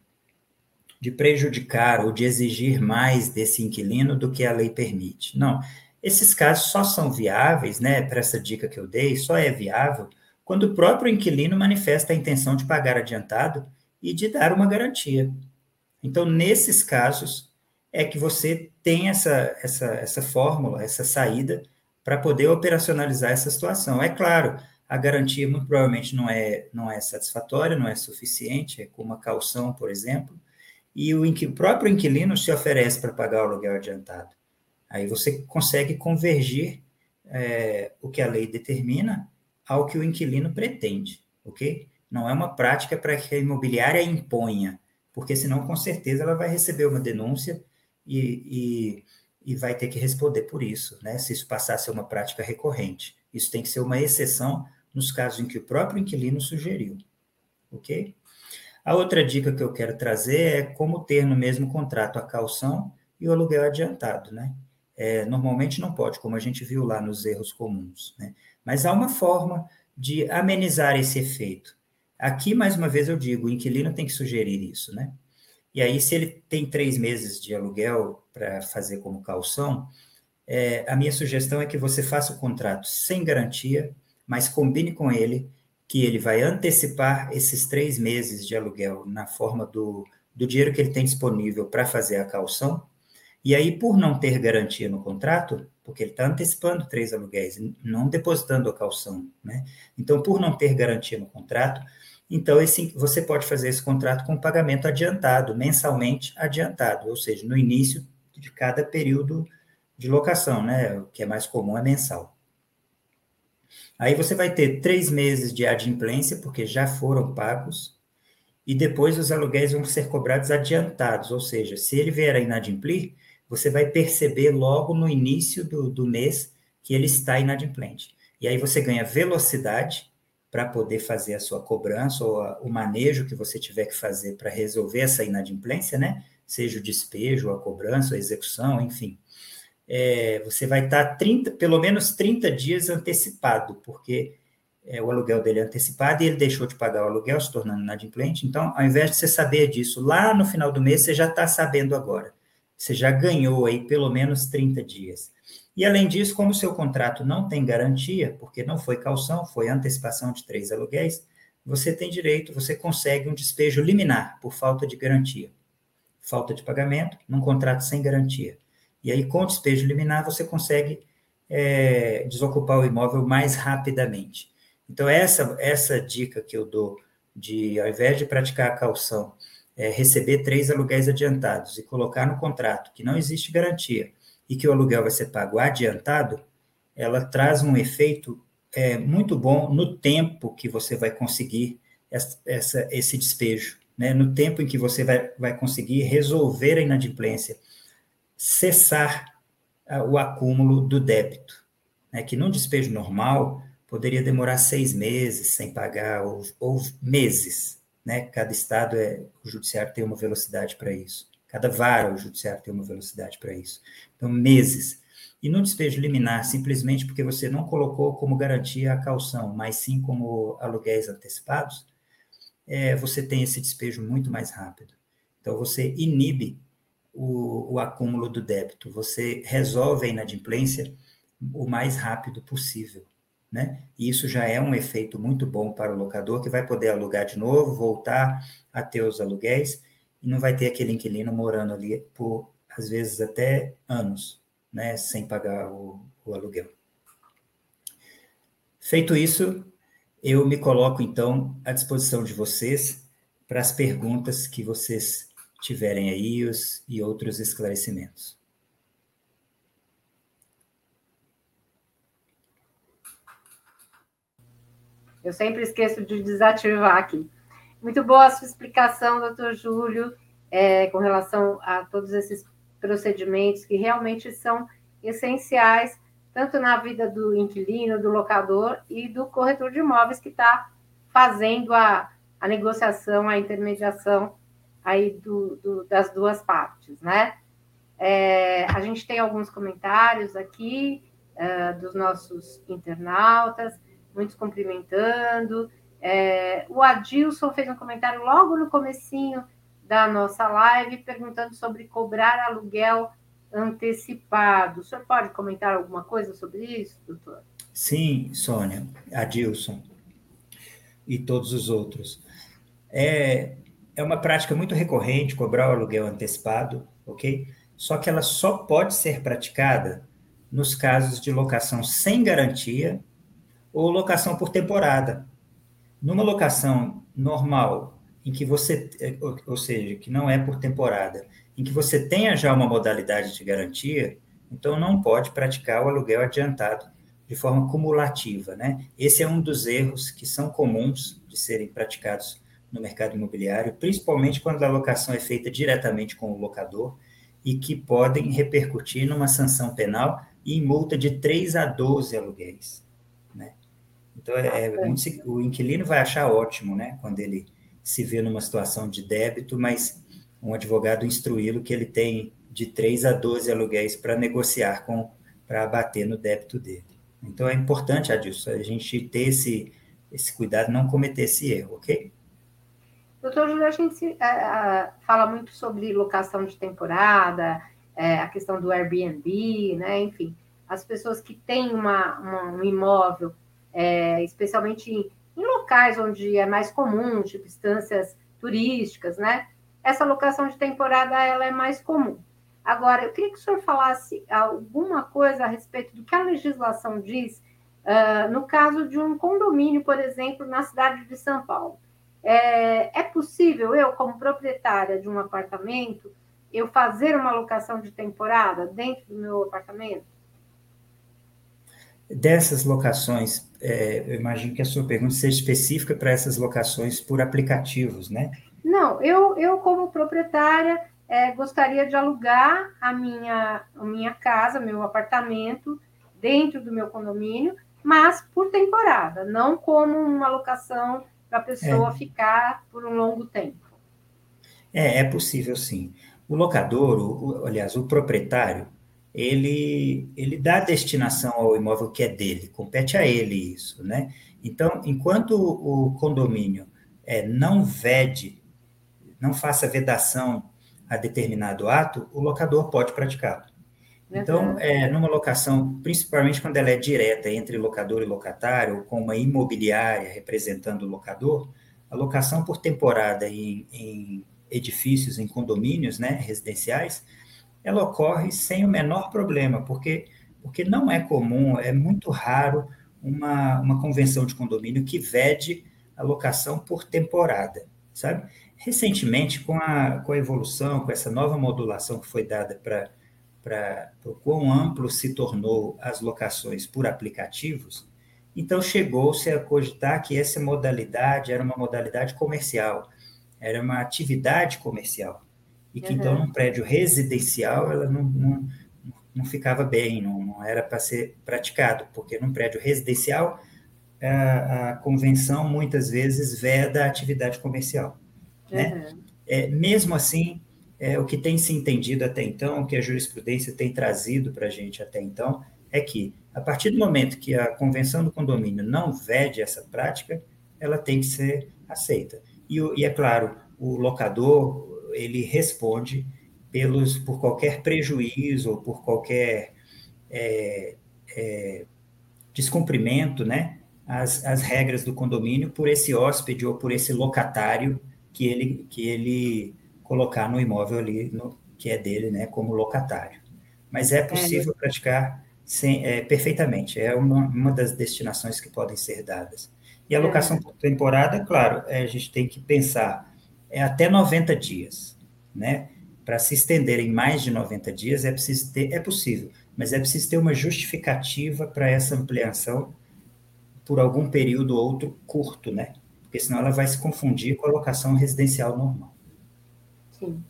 de prejudicar ou de exigir mais desse inquilino do que a lei permite. Não. Esses casos só são viáveis, né, para essa dica que eu dei, só é viável quando o próprio inquilino manifesta a intenção de pagar adiantado e de dar uma garantia. Então, nesses casos, é que você tem essa, essa, essa fórmula, essa saída para poder operacionalizar essa situação. É claro, a garantia muito provavelmente não é, não é satisfatória, não é suficiente, é como uma calção, por exemplo, e o, o próprio inquilino se oferece para pagar o aluguel adiantado. Aí você consegue convergir é, o que a lei determina ao que o inquilino pretende, ok? Não é uma prática para que a imobiliária imponha, porque senão, com certeza, ela vai receber uma denúncia e, e, e vai ter que responder por isso, né? Se isso passar a ser uma prática recorrente. Isso tem que ser uma exceção nos casos em que o próprio inquilino sugeriu, ok? A outra dica que eu quero trazer é como ter no mesmo contrato a calção e o aluguel adiantado, né? É, normalmente não pode, como a gente viu lá nos erros comuns, né? Mas há uma forma de amenizar esse efeito. Aqui, mais uma vez, eu digo, o inquilino tem que sugerir isso, né? E aí, se ele tem três meses de aluguel para fazer como calção, é, a minha sugestão é que você faça o contrato sem garantia, mas combine com ele que ele vai antecipar esses três meses de aluguel na forma do, do dinheiro que ele tem disponível para fazer a calção. E aí, por não ter garantia no contrato, porque ele está antecipando três aluguéis, não depositando a calção, né? Então, por não ter garantia no contrato, então, esse, você pode fazer esse contrato com pagamento adiantado, mensalmente adiantado, ou seja, no início de cada período de locação, né? O que é mais comum é mensal. Aí você vai ter três meses de adimplência, porque já foram pagos, e depois os aluguéis vão ser cobrados adiantados, ou seja, se ele vier a inadimplir, você vai perceber logo no início do, do mês que ele está inadimplente. E aí você ganha velocidade para poder fazer a sua cobrança ou a, o manejo que você tiver que fazer para resolver essa inadimplência, né? Seja o despejo, a cobrança, a execução, enfim. É, você vai estar 30, pelo menos 30 dias antecipado, porque é, o aluguel dele é antecipado e ele deixou de pagar o aluguel, se tornando inadimplente. Então, ao invés de você saber disso lá no final do mês, você já está sabendo agora. Você já ganhou aí pelo menos 30 dias. E, além disso, como o seu contrato não tem garantia, porque não foi calção, foi antecipação de três aluguéis, você tem direito, você consegue um despejo liminar por falta de garantia. Falta de pagamento num contrato sem garantia. E aí, com o despejo liminar, você consegue é, desocupar o imóvel mais rapidamente. Então, essa, essa dica que eu dou de, ao invés de praticar a calção, é, receber três aluguéis adiantados e colocar no contrato que não existe garantia, e que o aluguel vai ser pago adiantado, ela traz um efeito é, muito bom no tempo que você vai conseguir essa, essa, esse despejo, né? no tempo em que você vai, vai conseguir resolver a inadimplência, cessar a, o acúmulo do débito, né? que num despejo normal poderia demorar seis meses sem pagar, ou, ou meses, né? Cada estado, é, o judiciário tem uma velocidade para isso. Cada vara, o judiciário tem uma velocidade para isso. Então, meses. E no despejo liminar, simplesmente porque você não colocou como garantia a calção, mas sim como aluguéis antecipados, é, você tem esse despejo muito mais rápido. Então, você inibe o, o acúmulo do débito, você resolve a inadimplência o mais rápido possível. Né? E isso já é um efeito muito bom para o locador, que vai poder alugar de novo, voltar a ter os aluguéis, e não vai ter aquele inquilino morando ali por às vezes até anos, né, sem pagar o, o aluguel. Feito isso, eu me coloco então à disposição de vocês para as perguntas que vocês tiverem aí os, e outros esclarecimentos.
Eu sempre esqueço de desativar aqui. Muito boa a sua explicação, doutor Júlio, é, com relação a todos esses procedimentos que realmente são essenciais, tanto na vida do inquilino, do locador e do corretor de imóveis que está fazendo a, a negociação, a intermediação aí do, do, das duas partes, né? É, a gente tem alguns comentários aqui uh, dos nossos internautas, muitos cumprimentando. É, o Adilson fez um comentário logo no comecinho da nossa live perguntando sobre cobrar aluguel antecipado. O senhor pode comentar alguma coisa sobre isso, doutor?
Sim, Sônia, Adilson e todos os outros. É, é uma prática muito recorrente cobrar o aluguel antecipado, ok? Só que ela só pode ser praticada nos casos de locação sem garantia ou locação por temporada. Numa locação normal em que você, é, ou seja, que não é por temporada, em que você tenha já uma modalidade de garantia, então não pode praticar o aluguel adiantado de forma cumulativa, né? Esse é um dos erros que são comuns de serem praticados no mercado imobiliário, principalmente quando a locação é feita diretamente com o locador e que podem repercutir numa sanção penal e em multa de 3 a 12 aluguéis? Então, é, é muito, o inquilino vai achar ótimo, né, quando ele se vê numa situação de débito, mas um advogado instruí-lo que ele tem de 3 a 12 aluguéis para negociar com, para abater no débito dele. Então é importante, Adilson, a gente ter esse, esse cuidado, não cometer esse erro, ok?
Doutor Júlio, a gente é, fala muito sobre locação de temporada, é, a questão do Airbnb, né? Enfim, as pessoas que têm uma, uma um imóvel, é, especialmente em, em, locais onde é mais comum, tipo instâncias turísticas, né? Essa locação de temporada ela é mais comum. Agora, eu queria que o senhor falasse alguma coisa a respeito do que a legislação diz uh, no caso de um condomínio, por exemplo, na cidade de São Paulo. É, é possível eu, como proprietária de um apartamento, eu fazer uma locação de temporada dentro do meu apartamento?
Dessas locações, é, eu imagino que a sua pergunta seja específica para essas locações por aplicativos, né?
Não, eu, eu como proprietária, é, gostaria de alugar a minha, a minha casa, meu apartamento, dentro do meu condomínio, mas por temporada, não como uma locação para a pessoa é. ficar por um longo tempo.
É, é possível sim. O locador, o, aliás, o proprietário, ele, ele dá destinação ao imóvel que é dele, compete a ele isso, né? Então, enquanto o condomínio é, não vede, não faça vedação a determinado ato, o locador pode praticá-lo. Então, é, numa locação, principalmente quando ela é direta entre locador e locatário, ou com uma imobiliária representando o locador, a locação por temporada em, em edifícios, em condomínios né, residenciais, ela ocorre sem o menor problema, porque, porque não é comum, é muito raro uma, uma convenção de condomínio que vede a locação por temporada, sabe? Recentemente, com a, com a evolução, com essa nova modulação que foi dada para o quão amplo se tornou as locações por aplicativos, então chegou-se a cogitar que essa modalidade era uma modalidade comercial, era uma atividade comercial. E que, então, uhum. então, num prédio residencial, ela não, não, não ficava bem, não, não era para ser praticado, porque num prédio residencial, a, a, convenção muitas vezes veda a atividade comercial. Uhum. Né? É, mesmo assim, é, o que tem se entendido até então, o que a jurisprudência tem trazido para a gente até então, é que, a partir do momento que a convenção do condomínio não vede essa prática, ela tem que ser aceita. E, e é claro, o locador ele responde pelos por qualquer prejuízo ou por qualquer é, é, descumprimento, né, as, as regras do condomínio por esse hóspede ou por esse locatário que ele que ele colocar no imóvel ali no, que é dele, né, como locatário. Mas é possível é. praticar sem, é, perfeitamente. É uma, uma das destinações que podem ser dadas. E a locação por temporada, claro, é, a gente tem que pensar, é até 90 dias, né? Para se estender em mais de 90 dias é preciso ter, é possível, mas é preciso ter uma justificativa para essa ampliação por algum período ou outro curto, né? Porque senão ela vai se confundir com a locação residencial normal.
Sim.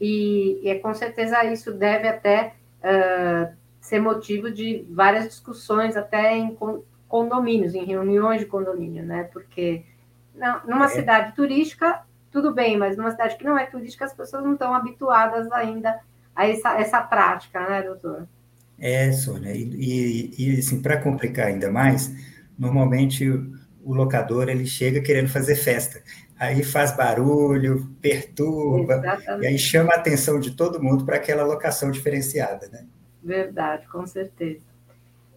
E, e é, com certeza isso deve até uh, ser motivo de várias discussões, até em condomínios, em reuniões de condomínio, né? Porque não, numa é. cidade turística, tudo bem, mas numa cidade que não é turística, as pessoas não estão habituadas ainda a essa, essa prática, né, doutor?
É, Sônia, e, e, e assim, para complicar ainda mais, normalmente o, o locador ele chega querendo fazer festa, aí faz barulho, perturba, Exatamente. e aí chama a atenção de todo mundo para aquela locação diferenciada, né?
Verdade, com certeza.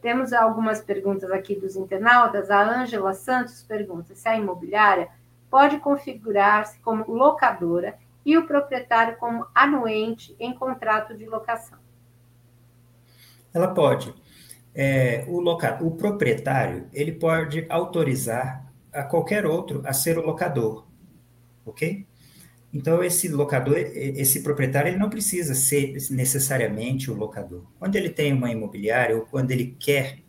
Temos algumas perguntas aqui dos internautas. A Ângela Santos pergunta se a imobiliária pode configurar-se como locadora e o proprietário como anuente em contrato de locação.
Ela pode. É, o, loca... o proprietário ele pode autorizar a qualquer outro a ser o locador, ok? Então, esse locador, esse proprietário, ele não precisa ser necessariamente o locador. Quando ele tem uma imobiliária ou quando ele quer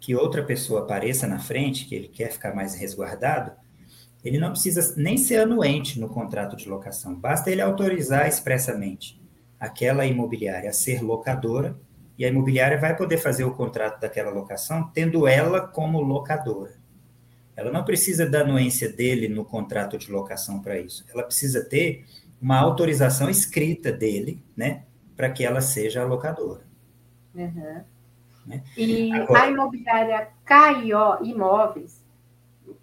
que outra pessoa apareça na frente, que ele quer ficar mais resguardado, ele não precisa nem ser anuente no contrato de locação. Basta ele autorizar expressamente aquela imobiliária a ser locadora e a imobiliária vai poder fazer o contrato daquela locação tendo ela como locadora. Ela não precisa da anuência dele no contrato de locação para isso. Ela precisa ter uma autorização escrita dele, né, para que ela seja a locadora.
Uhum. Né? E Agora, a imobiliária KIO Imóveis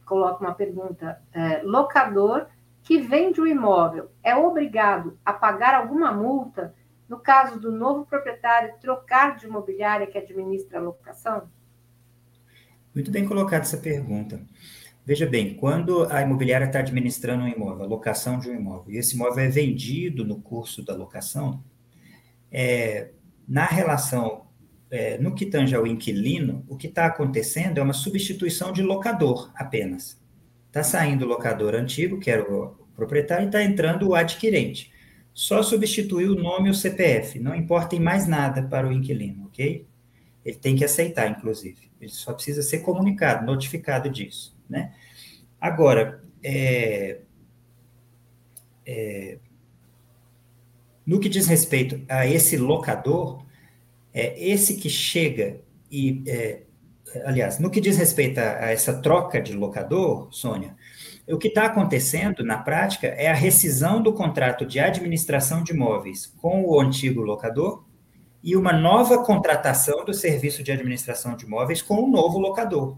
coloca uma pergunta: é, locador que vende o imóvel é obrigado a pagar alguma multa no caso do novo proprietário trocar de imobiliária que administra a locação?
Muito bem colocada essa pergunta. Veja bem, quando a imobiliária está administrando um imóvel, a locação de um imóvel, e esse imóvel é vendido no curso da locação, é, na relação, é, no que tange ao inquilino, o que está acontecendo é uma substituição de locador apenas. Está saindo o locador antigo, que era o proprietário, e está entrando o adquirente. Só substituir o nome e o CPF, não importa em mais nada para o inquilino, ok? Ele tem que aceitar, inclusive. Ele só precisa ser comunicado, notificado disso né? Agora, é, é, no que diz respeito a esse locador, é esse que chega e, é, aliás, no que diz respeito a, a, essa troca de locador, Sônia, o que está acontecendo na prática é a rescisão do contrato de administração de imóveis com o antigo locador e uma nova contratação do serviço de administração de imóveis com o novo locador.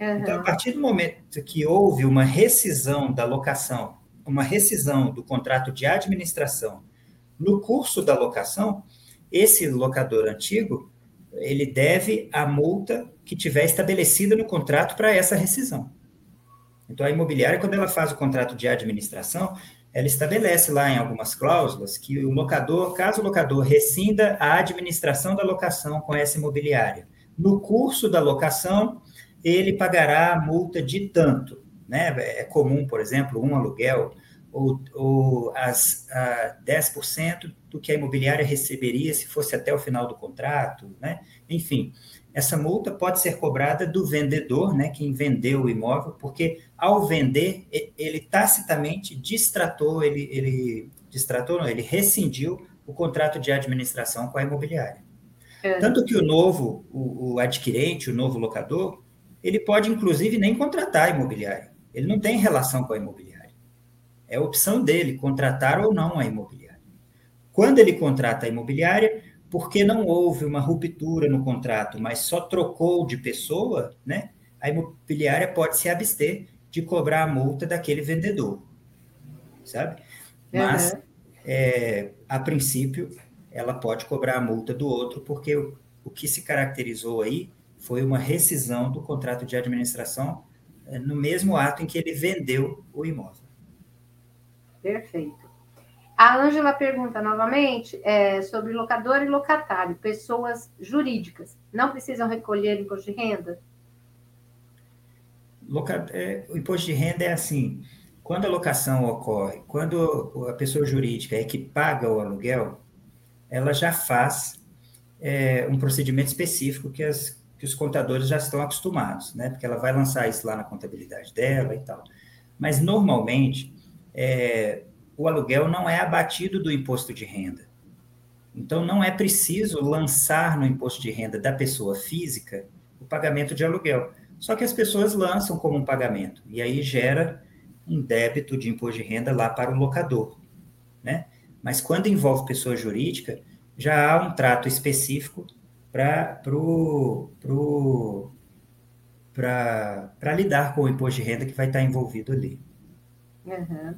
Uhum. Então, a partir do momento que houve uma rescisão da locação, uma rescisão do contrato de administração no curso da locação, esse locador antigo, ele deve a multa que tiver estabelecida no contrato para essa rescisão. Então, a imobiliária, quando ela faz o contrato de administração, ela estabelece lá em algumas cláusulas que o locador, caso o locador rescinda a administração da locação com essa imobiliária, no curso da locação, ele pagará a multa de tanto. Né? É comum, por exemplo, um aluguel ou, ou as, a 10% do que a imobiliária receberia se fosse até o final do contrato. Né? Enfim, essa multa pode ser cobrada do vendedor, né, quem vendeu o imóvel, porque ao vender, ele tacitamente distratou, ele, ele distratou, não, ele rescindiu o contrato de administração com a imobiliária. É. Tanto que o novo, o, o adquirente, o novo locador, ele pode, inclusive, nem contratar a imobiliária. Ele não tem relação com a imobiliária. É opção dele contratar ou não a imobiliária. Quando ele contrata a imobiliária, porque não houve uma ruptura no contrato, mas só trocou de pessoa, né? A imobiliária pode se abster de cobrar a multa daquele vendedor, sabe? Mas, uhum. é, a princípio, ela pode cobrar a multa do outro, porque o, o que se caracterizou aí foi uma rescisão do contrato de administração eh, no mesmo ato em que ele vendeu o imóvel.
Perfeito. A Ângela pergunta novamente é, sobre locador e locatário, pessoas jurídicas. Não precisam recolher imposto de renda?
Loca, é, o imposto de renda é assim: quando a locação ocorre, quando a pessoa jurídica é que paga o aluguel, ela já faz é, um procedimento específico que as que os contadores já estão acostumados, né? Porque ela vai lançar isso lá na contabilidade dela e tal. Mas normalmente é, o aluguel não é abatido do imposto de renda. Então não é preciso lançar no imposto de renda da pessoa física o pagamento de aluguel. Só que as pessoas lançam como um pagamento e aí gera um débito de imposto de renda lá para o locador, né? Mas quando envolve pessoa jurídica, já há um trato específico para lidar com o imposto de renda que vai estar envolvido ali.
Uhum.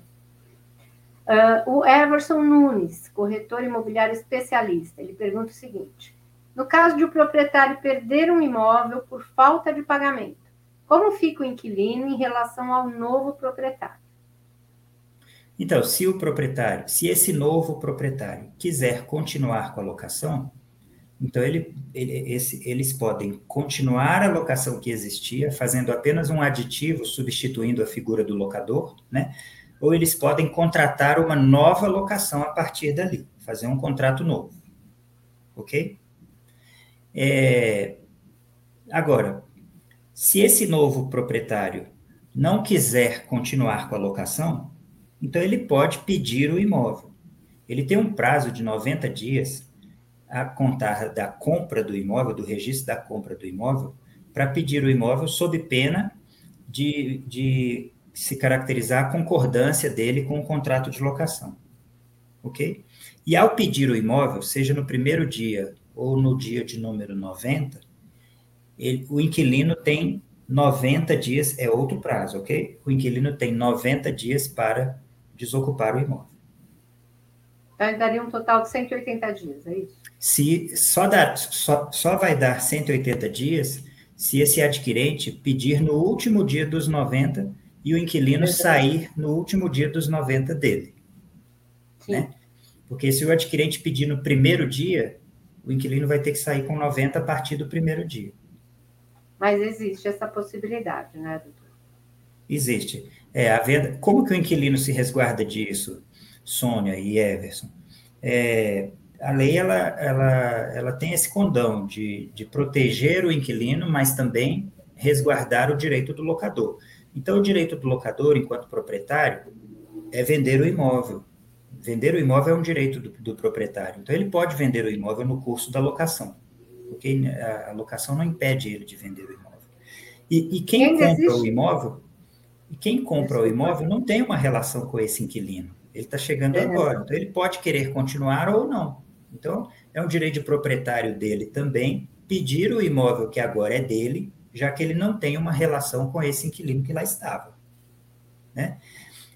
Uh, o Everson Nunes, corretor imobiliário especialista, ele pergunta o seguinte: no caso de o proprietário perder um imóvel por falta de pagamento, como fica o inquilino em relação ao novo proprietário?
Então, se o proprietário, se esse novo proprietário quiser continuar com a locação, então, ele, ele, esse, eles podem continuar a locação que existia, fazendo apenas um aditivo, substituindo a figura do locador, né? Ou eles podem contratar uma nova locação a partir dali, fazer um contrato novo. Ok? É, agora, se esse novo proprietário não quiser continuar com a locação, então ele pode pedir o imóvel. Ele tem um prazo de 90 dias a contar da compra do imóvel, do registro da compra do imóvel, para pedir o imóvel sob pena de, de se caracterizar a concordância dele com o contrato de locação. Ok? E ao pedir o imóvel, seja no primeiro dia ou no dia de número 90, ele, o inquilino tem 90 dias, é outro prazo, ok? O inquilino tem 90 dias para desocupar o imóvel.
Então, daria um total de 180 dias, é isso?
Se, só, dá, só, só vai dar 180 dias se esse adquirente pedir no último dia dos 90 e o inquilino sair no último dia dos 90 dele. Sim. Né? Porque se o adquirente pedir no primeiro dia, o inquilino vai ter que sair com 90 a partir do primeiro dia.
Mas existe essa possibilidade, né, doutor?
Existe. É, a venda, como que o inquilino se resguarda disso, Sônia e Everson? É, a lei ela, ela, ela tem esse condão de, de proteger o inquilino, mas também resguardar o direito do locador. Então, o direito do locador, enquanto proprietário, é vender o imóvel. Vender o imóvel é um direito do, do proprietário. Então, ele pode vender o imóvel no curso da locação porque a locação não impede ele de vender o imóvel. E, e quem compra existe? o imóvel, e quem compra o imóvel não tem uma relação com esse inquilino. Ele está chegando é. agora, então ele pode querer continuar ou não. Então, é um direito de proprietário dele também pedir o imóvel que agora é dele, já que ele não tem uma relação com esse inquilino que lá estava. Né?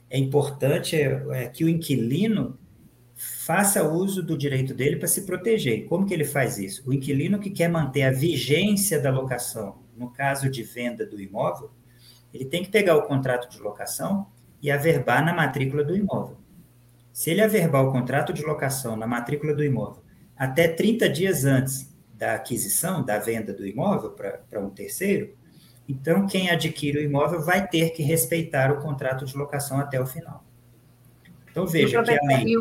É importante é, é que o inquilino faça uso do direito dele para se proteger. Como que ele faz isso? O inquilino que quer manter a vigência da locação, no caso de venda do imóvel, ele tem que pegar o contrato de locação e averbar na matrícula do imóvel. Se ele averbar o contrato de locação na matrícula do imóvel até 30 dias antes da aquisição, da venda do imóvel para um terceiro, então quem adquire o imóvel vai ter que respeitar o contrato de locação até o final. Então veja que a lei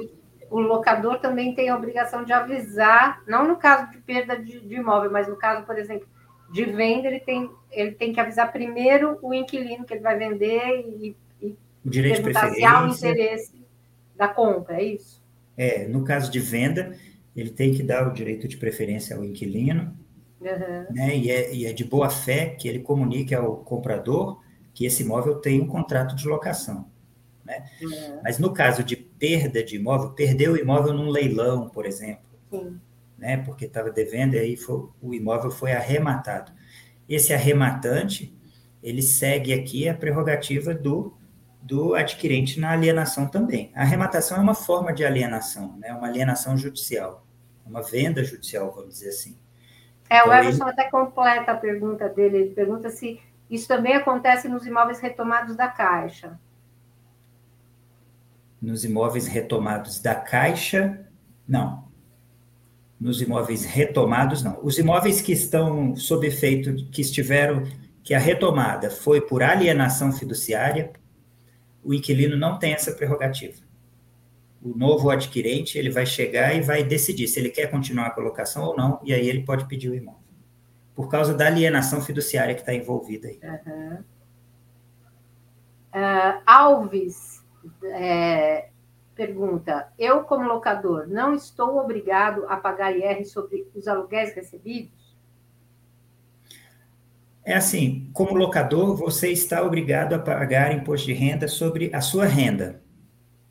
o locador também tem a obrigação de avisar, não no caso de perda de, de, imóvel, mas no caso, por exemplo, de venda, ele tem, ele tem que avisar primeiro o inquilino que ele vai vender e, e
o direito perguntar
se há o interesse da compra, é isso?
É, no caso de venda, ele tem que dar o direito de preferência ao inquilino, uhum. né, e, é, e é de boa fé que ele comunique ao comprador que esse imóvel tem um contrato de locação. Né? Uhum. Mas no caso de perda de imóvel, perdeu o imóvel num leilão, por exemplo, Sim. né? porque estava devendo e aí foi, o imóvel foi arrematado. Esse arrematante, ele segue aqui a prerrogativa do, do adquirente na alienação também. A arrematação é uma forma de alienação, né? uma alienação judicial, uma venda judicial, vamos dizer assim.
É, o então, Everson ele... até completa a pergunta dele, ele pergunta se isso também acontece nos imóveis retomados da Caixa
nos imóveis retomados da Caixa, não. Nos imóveis retomados, não. Os imóveis que estão sob efeito, que estiveram, que a retomada foi por alienação fiduciária, o inquilino não tem essa prerrogativa. O novo adquirente, ele vai chegar e vai decidir se ele quer continuar a colocação ou não, e aí ele pode pedir o imóvel. Por causa da alienação fiduciária que está envolvida aí. Uhum.
Uh, Alves é, pergunta: eu, como locador, não estou obrigado a pagar IR sobre os aluguéis recebidos?
É assim, como locador, você está obrigado a pagar imposto de renda sobre a sua renda.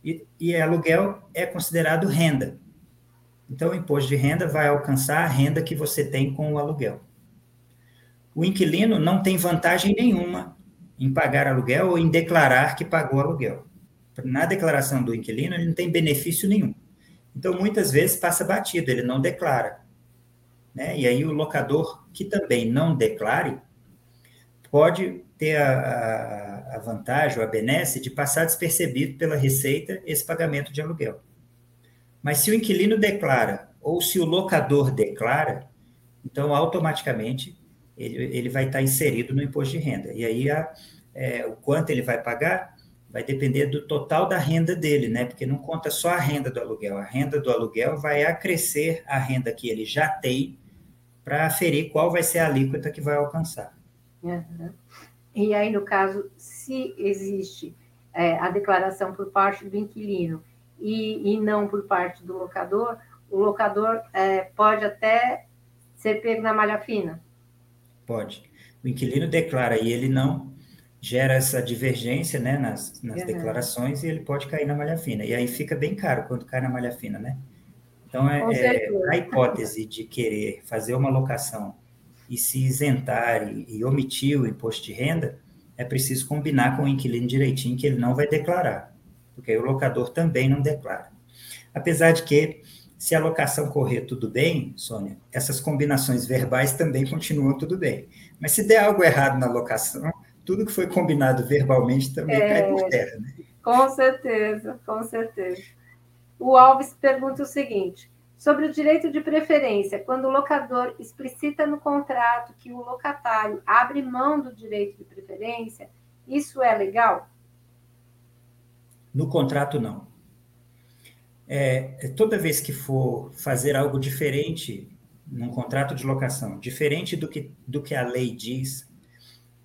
E, e aluguel é considerado renda. Então, o imposto de renda vai alcançar a renda que você tem com o aluguel. O inquilino não tem vantagem nenhuma em pagar aluguel ou em declarar que pagou aluguel na declaração do inquilino, ele não tem benefício nenhum. Então, muitas vezes passa batido, ele não declara. Né? E aí, o locador que também não declare, pode ter a, a, a vantagem, ou a benesse, de passar despercebido pela Receita esse pagamento de aluguel. Mas se o inquilino declara, ou se o locador declara, então, automaticamente, ele, ele vai estar inserido no imposto de renda. E aí, a, é, o quanto ele vai pagar vai depender do total da renda dele, né? Porque não conta só a renda do aluguel. A renda do aluguel vai acrescer a renda que ele já tem para aferir qual vai ser a alíquota que vai alcançar.
Uhum. E aí, no caso, se existe é, a declaração por parte do inquilino e, e, não por parte do locador, o locador é, pode até ser pego na malha fina?
Pode. O inquilino declara e ele não, gera essa divergência né, nas, nas uhum. declarações e ele pode cair na malha fina. E aí fica bem caro quando cai na malha fina, né? Então, é, é, a hipótese de querer fazer uma locação e se isentar e, e, omitir o imposto de renda, é preciso combinar com o inquilino direitinho que ele não vai declarar. porque aí o locador também não declara. Apesar de que, se a locação correr tudo bem, Sônia, essas combinações verbais também continuam tudo bem. Mas se der algo errado na locação, tudo que foi combinado verbalmente também é, cai por terra. Né?
Com certeza, com certeza. O Alves pergunta o seguinte: sobre o direito de preferência, quando o locador explicita no contrato que o locatário abre mão do direito de preferência, isso é legal?
No contrato, não. É, toda vez que for fazer algo diferente num contrato de locação, diferente do que, do que a lei diz,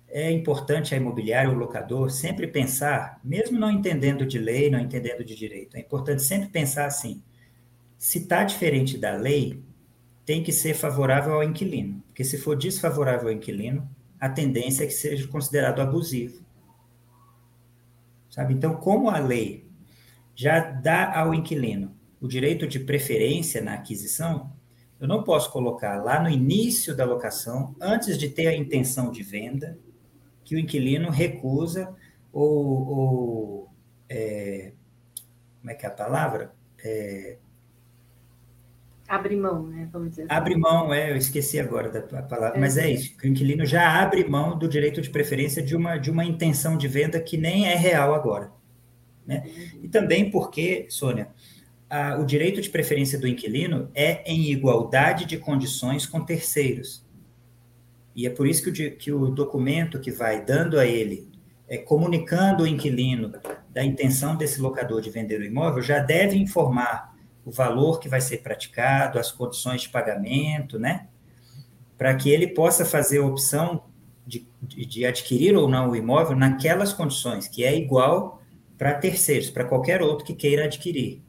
é importante a imobiliária, o locador, sempre pensar, mesmo não entendendo de lei, não entendendo de direito, é importante sempre pensar assim: se está diferente da lei, tem que ser favorável ao inquilino, porque se for desfavorável ao inquilino, a tendência é que seja considerado abusivo. Sabe? Então, como a lei já dá ao inquilino o direito de preferência na aquisição, eu não posso colocar lá no início da locação, antes de ter a intenção de venda, que o inquilino recusa ou, ou é, como é que é a palavra? É,
abre mão, né? Vamos dizer.
Assim. Abre mão, é, eu esqueci agora da palavra, é. mas é isso, que o inquilino já abre mão do direito de preferência de uma, de uma intenção de venda que nem é real agora. Né? E também porque, Sônia, a, o direito de preferência do inquilino é em igualdade de condições com terceiros. E é por isso que o, que o documento que vai dando a ele, é, comunicando o inquilino da intenção desse locador de vender o imóvel, já deve informar o valor que vai ser praticado, as condições de pagamento, né? Para que ele possa fazer a opção de, de, adquirir ou não o imóvel naquelas condições, que é igual para terceiros, para qualquer outro que queira adquirir.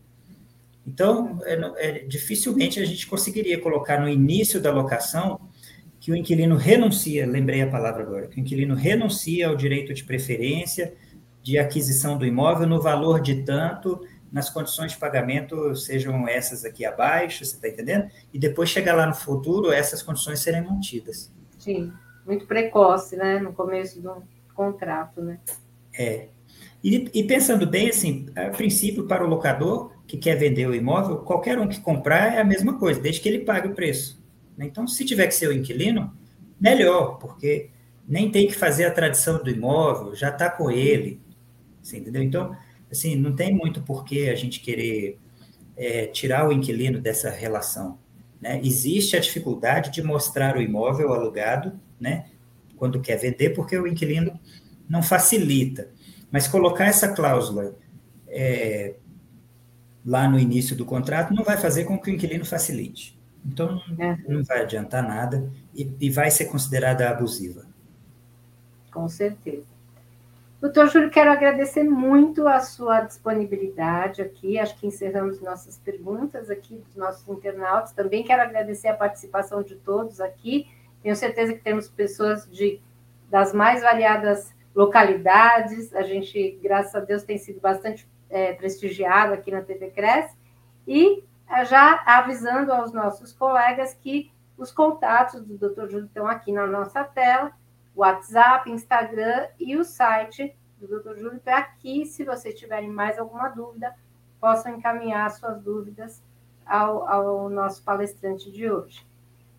Então, é, é, dificilmente a gente conseguiria colocar no início da locação que o inquilino renuncia, lembrei a palavra agora, que o inquilino renuncia ao direito de preferência de aquisição do imóvel no valor de tanto, nas condições de pagamento sejam essas aqui abaixo, você está entendendo? E depois chegar lá no futuro, essas condições serem mantidas.
Sim, muito precoce, né, no começo do contrato, né?
É. E, e pensando bem, assim, a princípio, para o locador que quer vender o imóvel, qualquer um que comprar é a mesma coisa, desde que ele pague o preço. Né? Então, se tiver que ser o inquilino, melhor, porque nem tem que fazer a tradição do imóvel, já está com ele, você entendeu? Então, assim, não tem muito porquê a gente querer é, tirar o inquilino dessa relação. Né? Existe a dificuldade de mostrar o imóvel alugado, né? quando quer vender, porque o inquilino não facilita. Mas colocar essa cláusula é, lá no início do contrato não vai fazer com que o inquilino facilite. Então, é. não vai adiantar nada e, e vai ser considerada abusiva.
Com certeza. Doutor Júlio, quero agradecer muito a sua disponibilidade aqui. Acho que encerramos nossas perguntas aqui dos nossos internautas. Também quero agradecer a participação de todos aqui. Tenho certeza que temos pessoas de, das mais variadas localidades. A gente, graças a Deus, tem sido bastante é, prestigiado aqui na TV Cresce. E já avisando aos nossos colegas que os contatos do Dr. Júlio estão aqui na nossa tela, WhatsApp, Instagram e o site do Dr. Júlio para que, se vocês tiverem mais alguma dúvida, possam encaminhar suas dúvidas ao, ao nosso palestrante de hoje.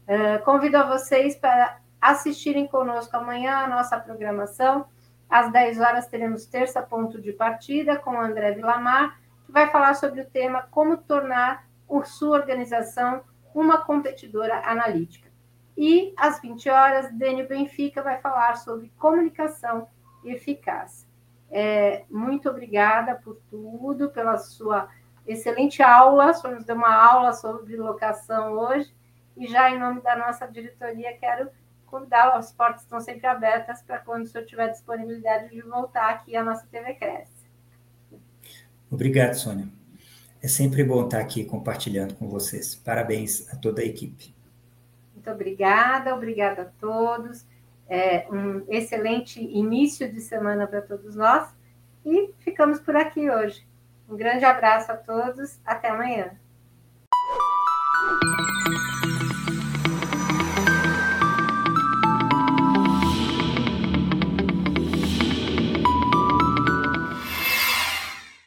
Uh, convido a vocês para assistirem conosco amanhã a nossa programação. Às 10 horas teremos terça ponto de partida com André Vilamar, que vai falar sobre o tema como tornar sua organização, uma competidora analítica. E às 20 horas, Dênio Benfica vai falar sobre comunicação eficaz. É, muito obrigada por tudo, pela sua excelente aula. Só nos deu uma aula sobre locação hoje. E já em nome da nossa diretoria, quero convidá-lo. As portas estão sempre abertas para quando o senhor tiver disponibilidade de voltar aqui à nossa TV Cresce.
Obrigado, Sônia. É sempre bom estar aqui compartilhando com vocês. Parabéns a toda a equipe.
Muito obrigada, obrigada a todos. É um excelente início de semana para todos nós e ficamos por aqui hoje. Um grande abraço a todos, até amanhã.